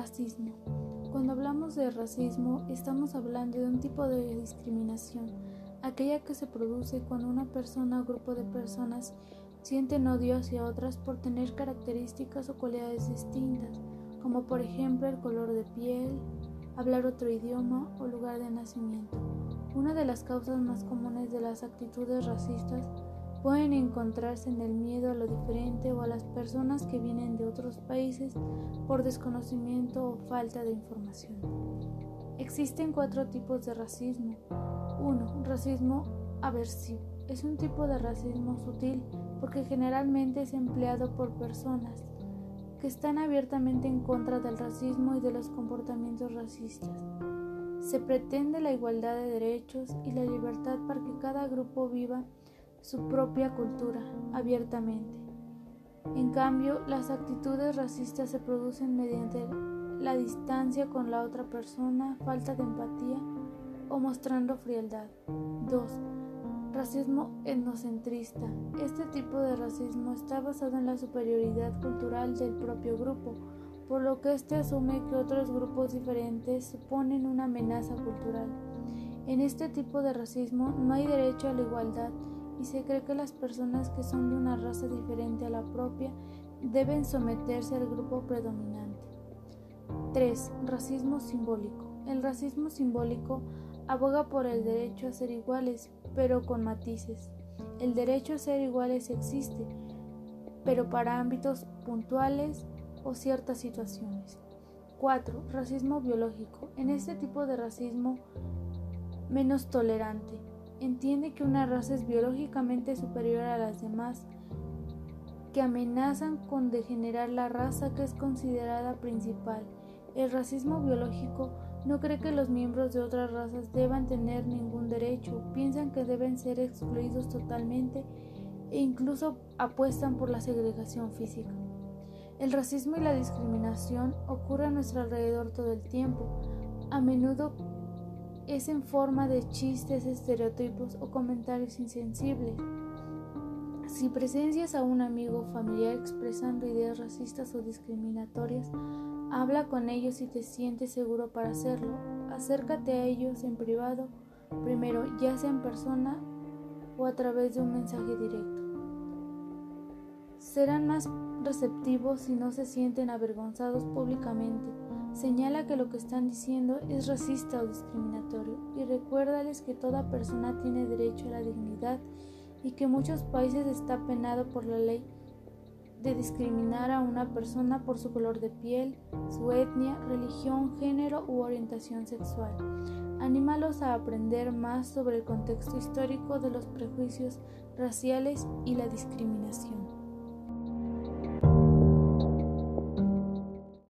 Racismo. Cuando hablamos de racismo, estamos hablando de un tipo de discriminación, aquella que se produce cuando una persona o grupo de personas sienten odio hacia otras por tener características o cualidades distintas, como por ejemplo el color de piel, hablar otro idioma o lugar de nacimiento. Una de las causas más comunes de las actitudes racistas pueden encontrarse en el miedo a lo diferente o a las personas que vienen de otros países por desconocimiento o falta de información. Existen cuatro tipos de racismo. 1. Racismo aversivo. Es un tipo de racismo sutil porque generalmente es empleado por personas que están abiertamente en contra del racismo y de los comportamientos racistas. Se pretende la igualdad de derechos y la libertad para que cada grupo viva su propia cultura abiertamente. En cambio, las actitudes racistas se producen mediante la distancia con la otra persona, falta de empatía o mostrando frialdad. 2. Racismo etnocentrista. Este tipo de racismo está basado en la superioridad cultural del propio grupo, por lo que éste asume que otros grupos diferentes suponen una amenaza cultural. En este tipo de racismo no hay derecho a la igualdad y se cree que las personas que son de una raza diferente a la propia deben someterse al grupo predominante. 3. Racismo simbólico. El racismo simbólico aboga por el derecho a ser iguales, pero con matices. El derecho a ser iguales existe, pero para ámbitos puntuales o ciertas situaciones. 4. Racismo biológico. En este tipo de racismo menos tolerante, entiende que una raza es biológicamente superior a las demás, que amenazan con degenerar la raza que es considerada principal. El racismo biológico no cree que los miembros de otras razas deban tener ningún derecho, piensan que deben ser excluidos totalmente e incluso apuestan por la segregación física. El racismo y la discriminación ocurren a nuestro alrededor todo el tiempo, a menudo es en forma de chistes, estereotipos o comentarios insensibles. Si presencias a un amigo o familiar expresando ideas racistas o discriminatorias, habla con ellos si te sientes seguro para hacerlo. Acércate a ellos en privado, primero ya sea en persona o a través de un mensaje directo. Serán más receptivos si no se sienten avergonzados públicamente Señala que lo que están diciendo es racista o discriminatorio y recuérdales que toda persona tiene derecho a la dignidad y que muchos países está penado por la ley de discriminar a una persona por su color de piel, su etnia, religión, género u orientación sexual. Anímalos a aprender más sobre el contexto histórico de los prejuicios raciales y la discriminación.